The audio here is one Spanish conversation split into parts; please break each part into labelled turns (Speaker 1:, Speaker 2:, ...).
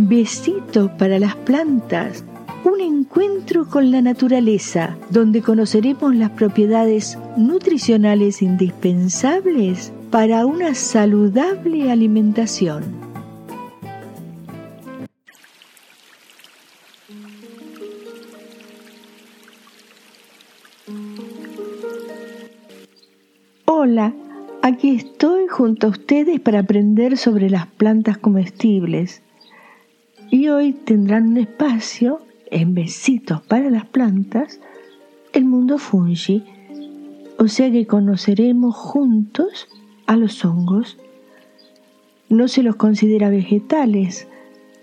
Speaker 1: Besito para las plantas, un encuentro con la naturaleza, donde conoceremos las propiedades nutricionales indispensables para una saludable alimentación. Hola, aquí estoy junto a ustedes para aprender sobre las plantas comestibles y hoy tendrán un espacio en besitos para las plantas, el mundo fungi, o sea que conoceremos juntos a los hongos. No se los considera vegetales.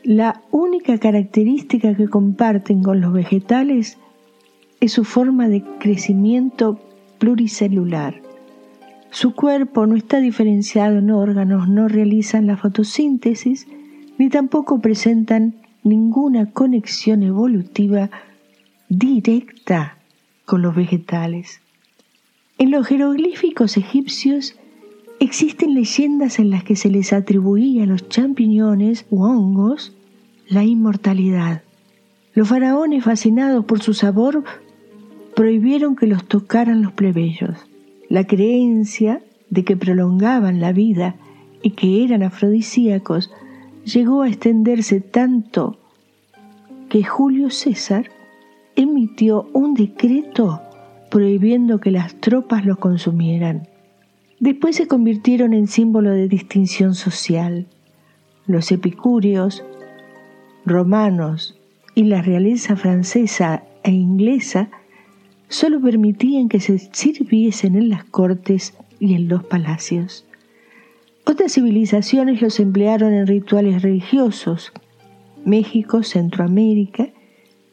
Speaker 1: La única característica que comparten con los vegetales es su forma de crecimiento pluricelular. Su cuerpo no está diferenciado en órganos, no realizan la fotosíntesis, ni tampoco presentan ninguna conexión evolutiva directa con los vegetales. En los jeroglíficos egipcios existen leyendas en las que se les atribuía a los champiñones u hongos la inmortalidad. Los faraones, fascinados por su sabor, prohibieron que los tocaran los plebeyos. La creencia de que prolongaban la vida y que eran afrodisíacos llegó a extenderse tanto que Julio César emitió un decreto prohibiendo que las tropas los consumieran. Después se convirtieron en símbolo de distinción social. Los epicúreos, romanos y la realeza francesa e inglesa solo permitían que se sirviesen en las cortes y en los palacios. Otras civilizaciones los emplearon en rituales religiosos. México, Centroamérica,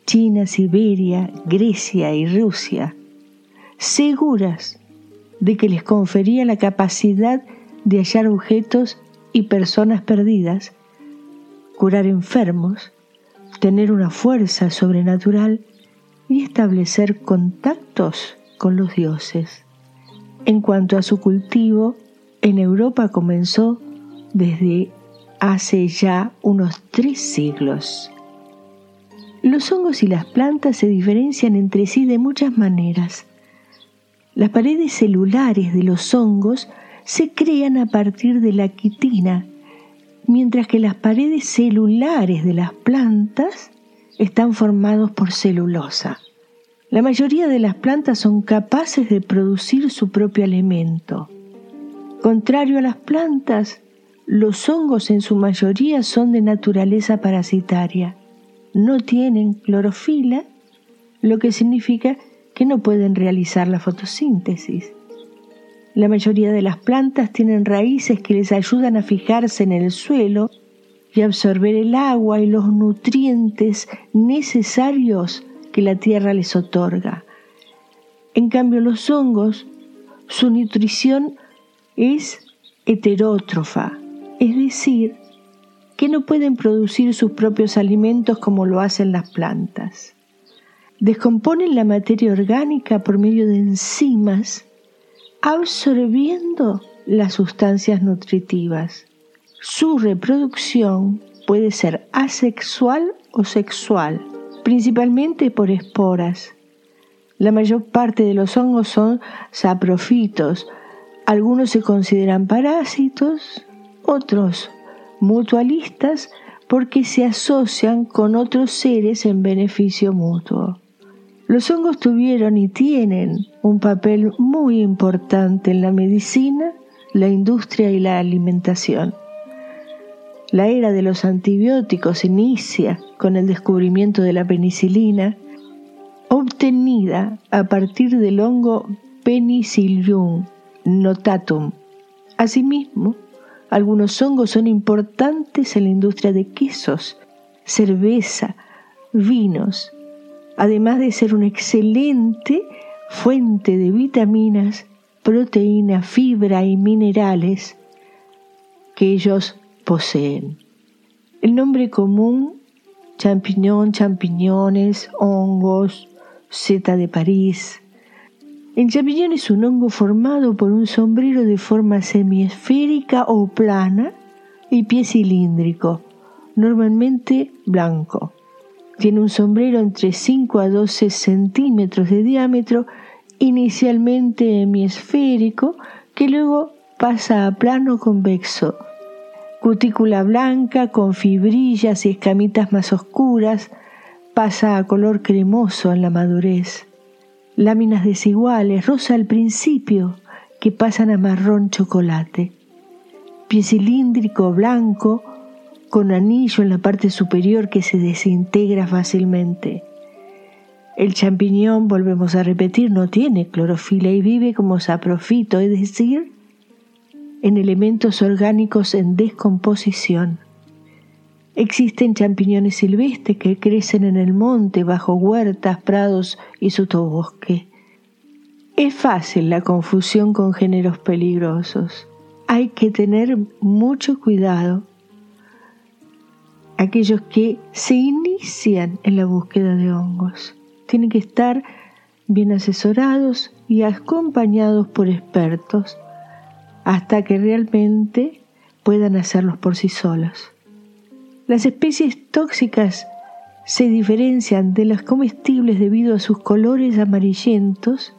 Speaker 1: China, Siberia, Grecia y Rusia, seguras de que les confería la capacidad de hallar objetos y personas perdidas, curar enfermos, tener una fuerza sobrenatural y establecer contactos con los dioses. En cuanto a su cultivo, en Europa comenzó desde hace ya unos tres siglos. Los hongos y las plantas se diferencian entre sí de muchas maneras. Las paredes celulares de los hongos se crean a partir de la quitina, mientras que las paredes celulares de las plantas están formados por celulosa. La mayoría de las plantas son capaces de producir su propio alimento. Contrario a las plantas, los hongos en su mayoría son de naturaleza parasitaria. No tienen clorofila, lo que significa que no pueden realizar la fotosíntesis. La mayoría de las plantas tienen raíces que les ayudan a fijarse en el suelo y absorber el agua y los nutrientes necesarios que la tierra les otorga. En cambio, los hongos, su nutrición es heterótrofa, es decir, que no pueden producir sus propios alimentos como lo hacen las plantas. Descomponen la materia orgánica por medio de enzimas, absorbiendo las sustancias nutritivas. Su reproducción puede ser asexual o sexual, principalmente por esporas. La mayor parte de los hongos son saprofitos, algunos se consideran parásitos, otros mutualistas porque se asocian con otros seres en beneficio mutuo. Los hongos tuvieron y tienen un papel muy importante en la medicina, la industria y la alimentación. La era de los antibióticos inicia con el descubrimiento de la penicilina, obtenida a partir del hongo Penicillium notatum. Asimismo, algunos hongos son importantes en la industria de quesos, cerveza, vinos, además de ser una excelente fuente de vitaminas, proteína, fibra y minerales que ellos poseen. El nombre común, champiñón, champiñones, hongos, seta de París, el champiñón es un hongo formado por un sombrero de forma semiesférica o plana y pie cilíndrico, normalmente blanco. Tiene un sombrero entre 5 a 12 centímetros de diámetro, inicialmente hemisférico, que luego pasa a plano convexo. Cutícula blanca con fibrillas y escamitas más oscuras, pasa a color cremoso en la madurez. Láminas desiguales, rosa al principio, que pasan a marrón chocolate. Pie cilíndrico blanco, con anillo en la parte superior que se desintegra fácilmente. El champiñón, volvemos a repetir, no tiene clorofila y vive como saprofito, es decir, en elementos orgánicos en descomposición. Existen champiñones silvestres que crecen en el monte, bajo huertas, prados y sotobosque. Es fácil la confusión con géneros peligrosos. Hay que tener mucho cuidado aquellos que se inician en la búsqueda de hongos. Tienen que estar bien asesorados y acompañados por expertos hasta que realmente puedan hacerlos por sí solos. Las especies tóxicas se diferencian de las comestibles debido a sus colores amarillentos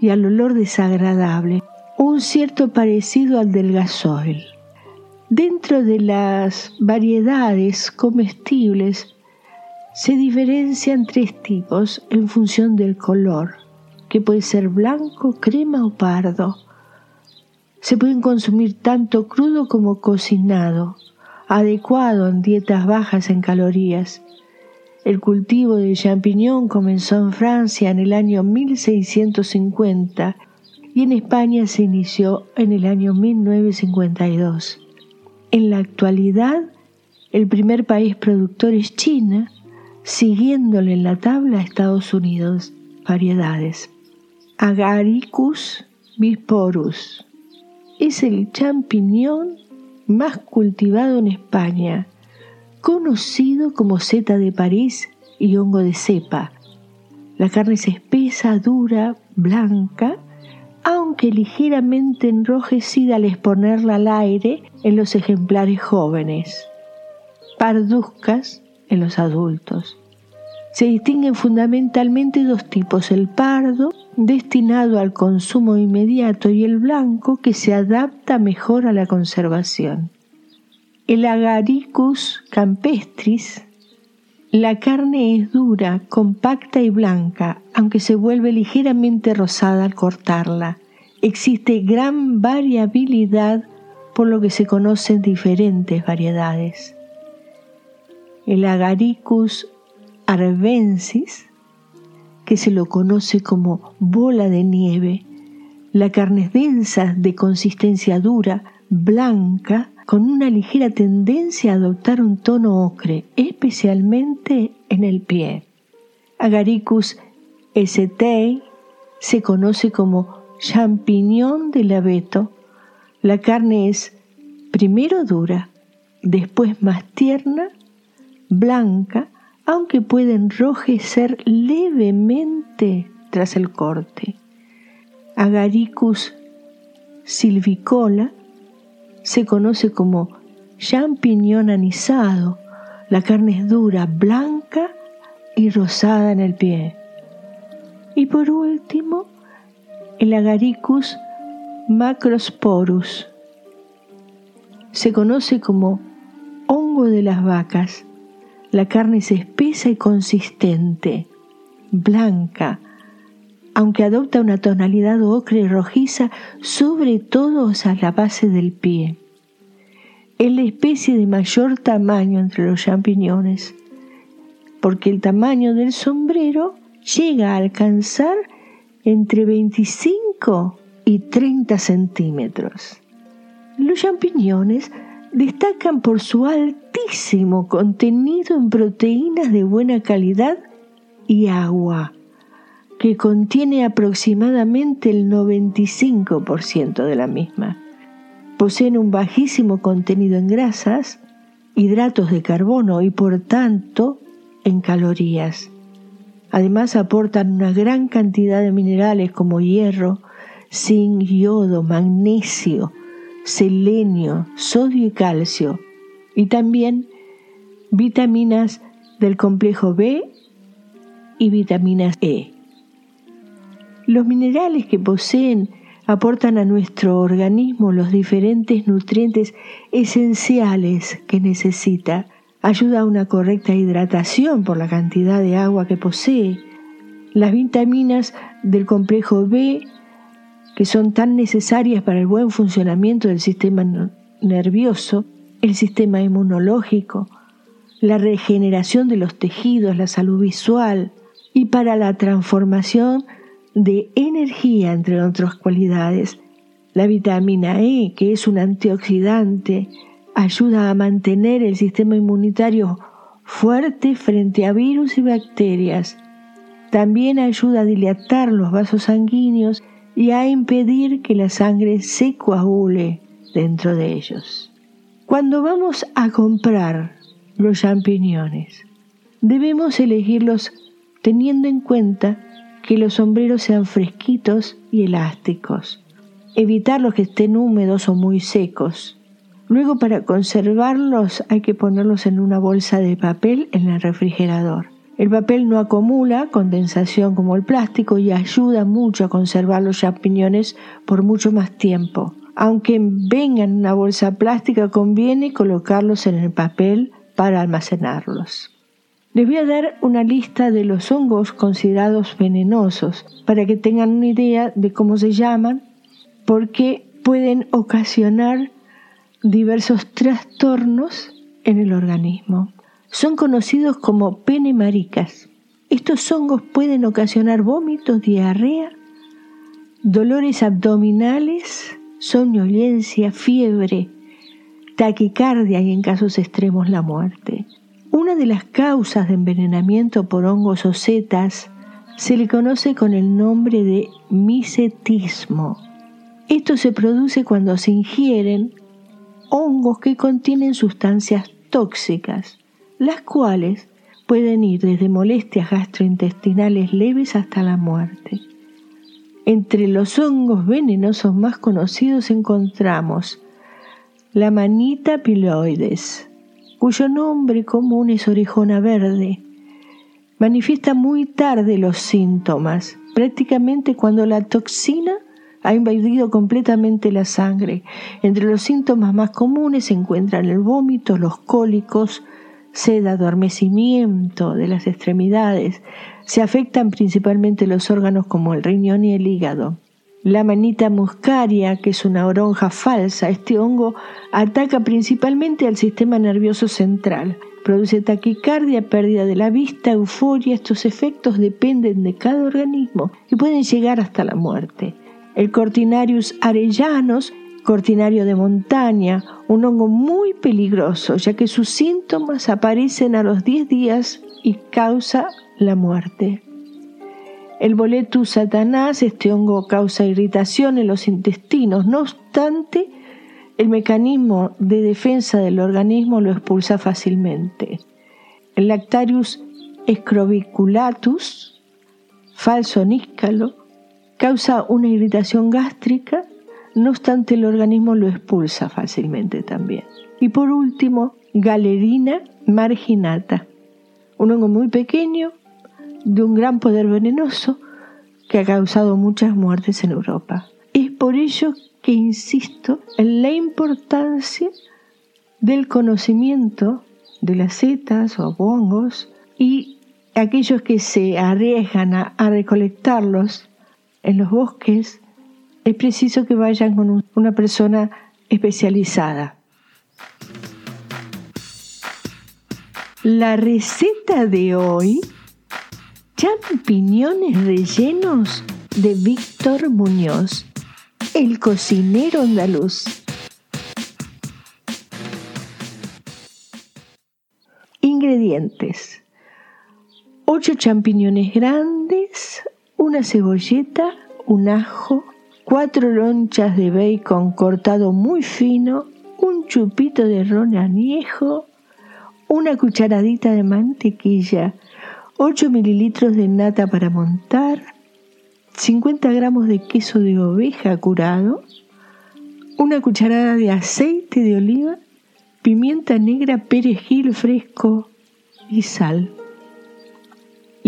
Speaker 1: y al olor desagradable, un cierto parecido al del gasoil. Dentro de las variedades comestibles se diferencian tres tipos en función del color, que puede ser blanco, crema o pardo. Se pueden consumir tanto crudo como cocinado, adecuado en dietas bajas en calorías. El cultivo de champiñón comenzó en Francia en el año 1650 y en España se inició en el año 1952. En la actualidad, el primer país productor es China, siguiéndole en la tabla a Estados Unidos. Variedades. Agaricus bisporus es el champiñón más cultivado en España, conocido como seta de París y hongo de cepa. La carne es espesa, dura, blanca aunque ligeramente enrojecida al exponerla al aire en los ejemplares jóvenes, parduzcas en los adultos. Se distinguen fundamentalmente dos tipos, el pardo, destinado al consumo inmediato, y el blanco, que se adapta mejor a la conservación. El agaricus campestris, la carne es dura, compacta y blanca, aunque se vuelve ligeramente rosada al cortarla. Existe gran variabilidad por lo que se conocen diferentes variedades. El Agaricus arvensis, que se lo conoce como bola de nieve, la carne es densa, de consistencia dura, blanca, con una ligera tendencia a adoptar un tono ocre, especialmente en el pie. Agaricus st se conoce como champiñón del abeto. La carne es primero dura, después más tierna, blanca, aunque puede enrojecer levemente tras el corte. Agaricus silvicola se conoce como champiñón anisado. La carne es dura, blanca y rosada en el pie. Y por último, el Agaricus macrosporus. Se conoce como hongo de las vacas. La carne es espesa y consistente, blanca, aunque adopta una tonalidad ocre y rojiza, sobre todo a la base del pie. Es la especie de mayor tamaño entre los champiñones, porque el tamaño del sombrero llega a alcanzar entre 25 y 30 centímetros. Los champiñones destacan por su contenido en proteínas de buena calidad y agua que contiene aproximadamente el 95% de la misma. Poseen un bajísimo contenido en grasas, hidratos de carbono y por tanto en calorías. Además aportan una gran cantidad de minerales como hierro, zinc, yodo, magnesio, selenio, sodio y calcio, y también vitaminas del complejo B y vitaminas E. Los minerales que poseen aportan a nuestro organismo los diferentes nutrientes esenciales que necesita. Ayuda a una correcta hidratación por la cantidad de agua que posee. Las vitaminas del complejo B, que son tan necesarias para el buen funcionamiento del sistema nervioso, el sistema inmunológico, la regeneración de los tejidos, la salud visual y para la transformación de energía, entre otras cualidades. La vitamina E, que es un antioxidante, ayuda a mantener el sistema inmunitario fuerte frente a virus y bacterias. También ayuda a dilatar los vasos sanguíneos y a impedir que la sangre se coagule dentro de ellos. Cuando vamos a comprar los champiñones, debemos elegirlos teniendo en cuenta que los sombreros sean fresquitos y elásticos. Evitar los que estén húmedos o muy secos. Luego para conservarlos hay que ponerlos en una bolsa de papel en el refrigerador. El papel no acumula condensación como el plástico y ayuda mucho a conservar los champiñones por mucho más tiempo. Aunque vengan en una bolsa plástica, conviene colocarlos en el papel para almacenarlos. Les voy a dar una lista de los hongos considerados venenosos para que tengan una idea de cómo se llaman, porque pueden ocasionar diversos trastornos en el organismo. Son conocidos como penemaricas. Estos hongos pueden ocasionar vómitos, diarrea, dolores abdominales, somnolencia, fiebre, taquicardia y en casos extremos la muerte. Una de las causas de envenenamiento por hongos o setas se le conoce con el nombre de misetismo. Esto se produce cuando se ingieren hongos que contienen sustancias tóxicas, las cuales pueden ir desde molestias gastrointestinales leves hasta la muerte. Entre los hongos venenosos más conocidos encontramos la manita piloides, cuyo nombre común es orejona verde. Manifiesta muy tarde los síntomas, prácticamente cuando la toxina ha invadido completamente la sangre. Entre los síntomas más comunes se encuentran el vómito, los cólicos, sed, adormecimiento de las extremidades. Se afectan principalmente los órganos como el riñón y el hígado. La manita muscaria, que es una oronja falsa, este hongo ataca principalmente al sistema nervioso central. Produce taquicardia, pérdida de la vista, euforia. Estos efectos dependen de cada organismo y pueden llegar hasta la muerte. El Cortinarius arellanos, cortinario de montaña, un hongo muy peligroso, ya que sus síntomas aparecen a los 10 días y causa la muerte. El boletus satanás, este hongo causa irritación en los intestinos, no obstante, el mecanismo de defensa del organismo lo expulsa fácilmente. El Lactarius scroviculatus, falso níscalo, causa una irritación gástrica, no obstante el organismo lo expulsa fácilmente también. Y por último, galerina marginata, un hongo muy pequeño de un gran poder venenoso que ha causado muchas muertes en Europa. Es por ello que insisto en la importancia del conocimiento de las setas o hongos y aquellos que se arriesgan a, recolectarlos en los bosques, es preciso que vayan con una persona especializada. La receta de hoy champiñones rellenos de Víctor Muñoz, el cocinero andaluz. Ingredientes. 8 champiñones grandes, una cebolleta, un ajo, 4 lonchas de bacon cortado muy fino, un chupito de ron añejo, una cucharadita de mantequilla, 8 mililitros de nata para montar, 50 gramos de queso de oveja curado, una cucharada de aceite de oliva, pimienta negra, perejil fresco y sal.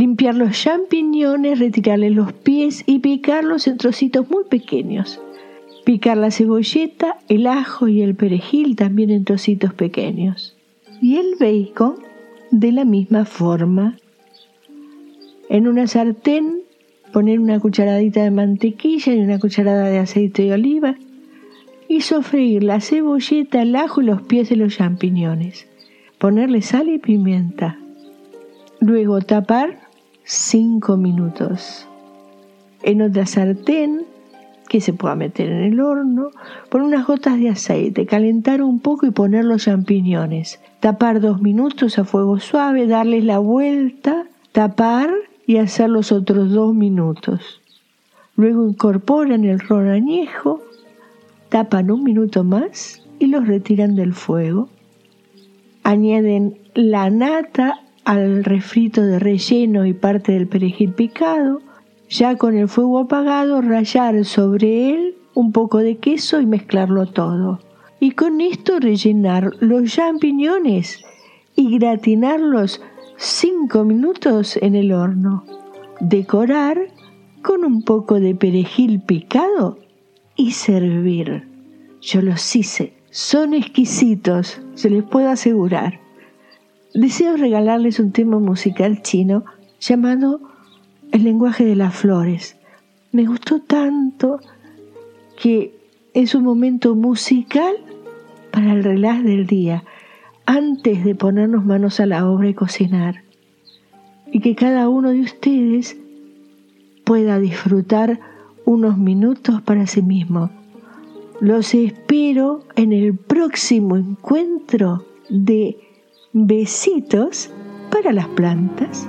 Speaker 1: Limpiar los champiñones, retirarles los pies y picarlos en trocitos muy pequeños. Picar la cebolleta, el ajo y el perejil también en trocitos pequeños. Y el bacon de la misma forma. En una sartén poner una cucharadita de mantequilla y una cucharada de aceite de oliva y sofreír la cebolleta, el ajo y los pies de los champiñones. Ponerle sal y pimienta. Luego tapar 5 minutos. En otra sartén que se pueda meter en el horno, poner unas gotas de aceite, calentar un poco y poner los champiñones. Tapar dos minutos a fuego suave, darles la vuelta, tapar y hacer los otros dos minutos. Luego incorporan el ron añejo, tapan un minuto más y los retiran del fuego. Añaden la nata al refrito de relleno y parte del perejil picado, ya con el fuego apagado rallar sobre él un poco de queso y mezclarlo todo. Y con esto rellenar los champiñones y gratinarlos 5 minutos en el horno. Decorar con un poco de perejil picado y servir. Yo los hice, son exquisitos, se les puedo asegurar deseo regalarles un tema musical chino llamado El lenguaje de las flores. Me gustó tanto que es un momento musical para el relax del día, antes de ponernos manos a la obra y cocinar. Y que cada uno de ustedes pueda disfrutar unos minutos para sí mismo. Los espero en el próximo encuentro de Besitos para las plantas.